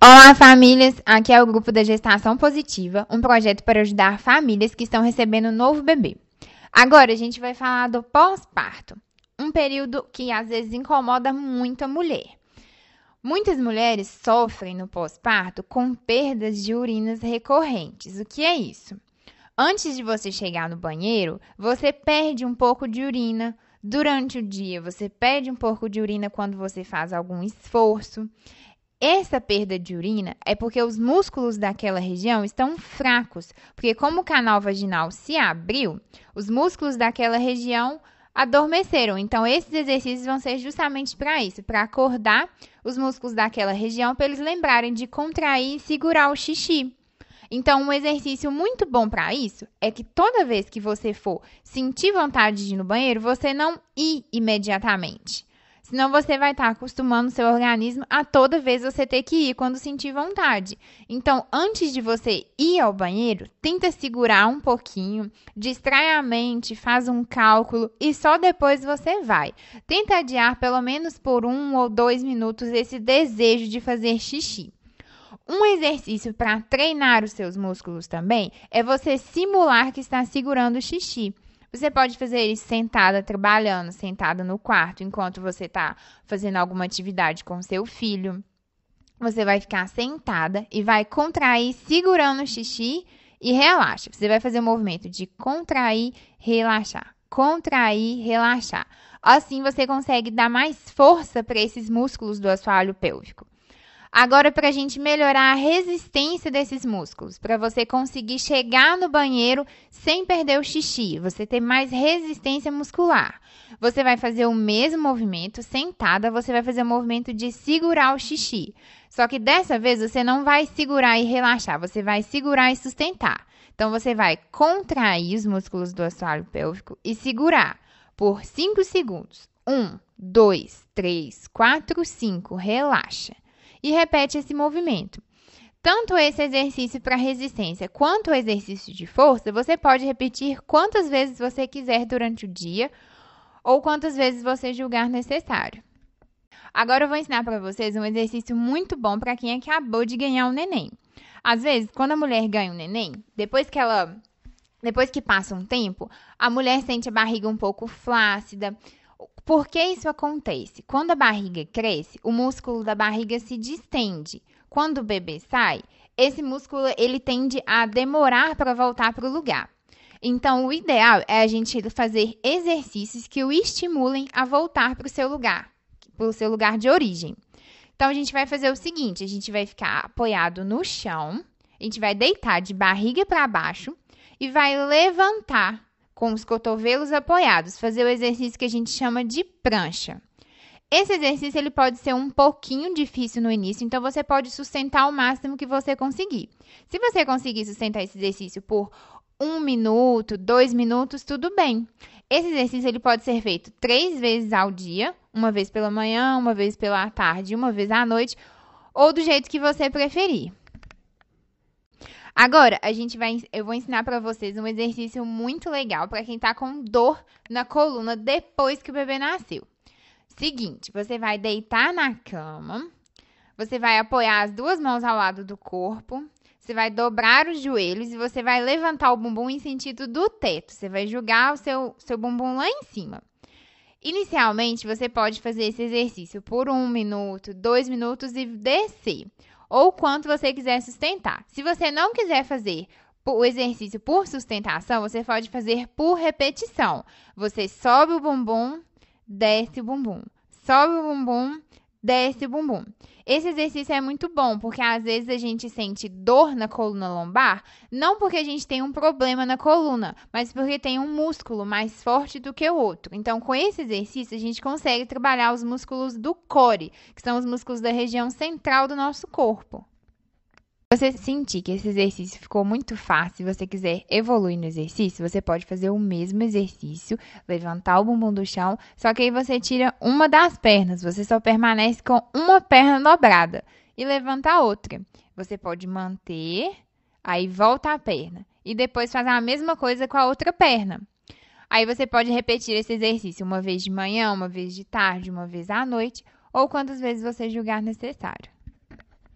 Olá, famílias! Aqui é o grupo da Gestação Positiva, um projeto para ajudar famílias que estão recebendo um novo bebê. Agora a gente vai falar do pós-parto, um período que às vezes incomoda muito a mulher. Muitas mulheres sofrem no pós-parto com perdas de urinas recorrentes. O que é isso? Antes de você chegar no banheiro, você perde um pouco de urina durante o dia, você perde um pouco de urina quando você faz algum esforço. Essa perda de urina é porque os músculos daquela região estão fracos, porque como o canal vaginal se abriu, os músculos daquela região adormeceram. Então esses exercícios vão ser justamente para isso, para acordar os músculos daquela região para eles lembrarem de contrair e segurar o xixi. Então, um exercício muito bom para isso é que toda vez que você for sentir vontade de ir no banheiro, você não ir imediatamente. Senão você vai estar tá acostumando seu organismo a toda vez você ter que ir quando sentir vontade. Então, antes de você ir ao banheiro, tenta segurar um pouquinho, distrai a mente, faz um cálculo e só depois você vai. Tenta adiar pelo menos por um ou dois minutos esse desejo de fazer xixi. Um exercício para treinar os seus músculos também é você simular que está segurando o xixi. Você pode fazer isso sentada, trabalhando, sentada no quarto, enquanto você está fazendo alguma atividade com seu filho. Você vai ficar sentada e vai contrair, segurando o xixi e relaxa. Você vai fazer o movimento de contrair, relaxar, contrair, relaxar. Assim você consegue dar mais força para esses músculos do assoalho pélvico. Agora, para a gente melhorar a resistência desses músculos, para você conseguir chegar no banheiro sem perder o xixi, você ter mais resistência muscular. Você vai fazer o mesmo movimento, sentada, você vai fazer o movimento de segurar o xixi. Só que dessa vez você não vai segurar e relaxar, você vai segurar e sustentar. Então, você vai contrair os músculos do assoalho pélvico e segurar por 5 segundos. 1, 2, 3, 4, 5. Relaxa e repete esse movimento. Tanto esse exercício para resistência quanto o exercício de força, você pode repetir quantas vezes você quiser durante o dia ou quantas vezes você julgar necessário. Agora eu vou ensinar para vocês um exercício muito bom para quem acabou de ganhar um neném. Às vezes, quando a mulher ganha um neném, depois que ela depois que passa um tempo, a mulher sente a barriga um pouco flácida, por que isso acontece? Quando a barriga cresce, o músculo da barriga se distende. Quando o bebê sai, esse músculo ele tende a demorar para voltar para o lugar. Então, o ideal é a gente fazer exercícios que o estimulem a voltar para o seu lugar, para o seu lugar de origem. Então, a gente vai fazer o seguinte: a gente vai ficar apoiado no chão, a gente vai deitar de barriga para baixo e vai levantar com os cotovelos apoiados, fazer o exercício que a gente chama de prancha. Esse exercício ele pode ser um pouquinho difícil no início, então você pode sustentar o máximo que você conseguir. Se você conseguir sustentar esse exercício por um minuto, dois minutos, tudo bem. Esse exercício ele pode ser feito três vezes ao dia, uma vez pela manhã, uma vez pela tarde, uma vez à noite, ou do jeito que você preferir. Agora, a gente vai, eu vou ensinar para vocês um exercício muito legal para quem tá com dor na coluna depois que o bebê nasceu. Seguinte, você vai deitar na cama, você vai apoiar as duas mãos ao lado do corpo, você vai dobrar os joelhos e você vai levantar o bumbum em sentido do teto. Você vai jogar o seu, seu bumbum lá em cima. Inicialmente, você pode fazer esse exercício por um minuto, dois minutos e descer ou quanto você quiser sustentar. Se você não quiser fazer o exercício por sustentação, você pode fazer por repetição. Você sobe o bumbum, desce o bumbum. Sobe o bumbum, desce o bumbum. Esse exercício é muito bom, porque às vezes a gente sente dor na coluna lombar, não porque a gente tem um problema na coluna, mas porque tem um músculo mais forte do que o outro. Então, com esse exercício, a gente consegue trabalhar os músculos do core, que são os músculos da região central do nosso corpo você sentir que esse exercício ficou muito fácil e você quiser evoluir no exercício, você pode fazer o mesmo exercício, levantar o bumbum do chão, só que aí você tira uma das pernas, você só permanece com uma perna dobrada e levanta a outra. Você pode manter, aí volta a perna e depois fazer a mesma coisa com a outra perna. Aí você pode repetir esse exercício uma vez de manhã, uma vez de tarde, uma vez à noite ou quantas vezes você julgar necessário.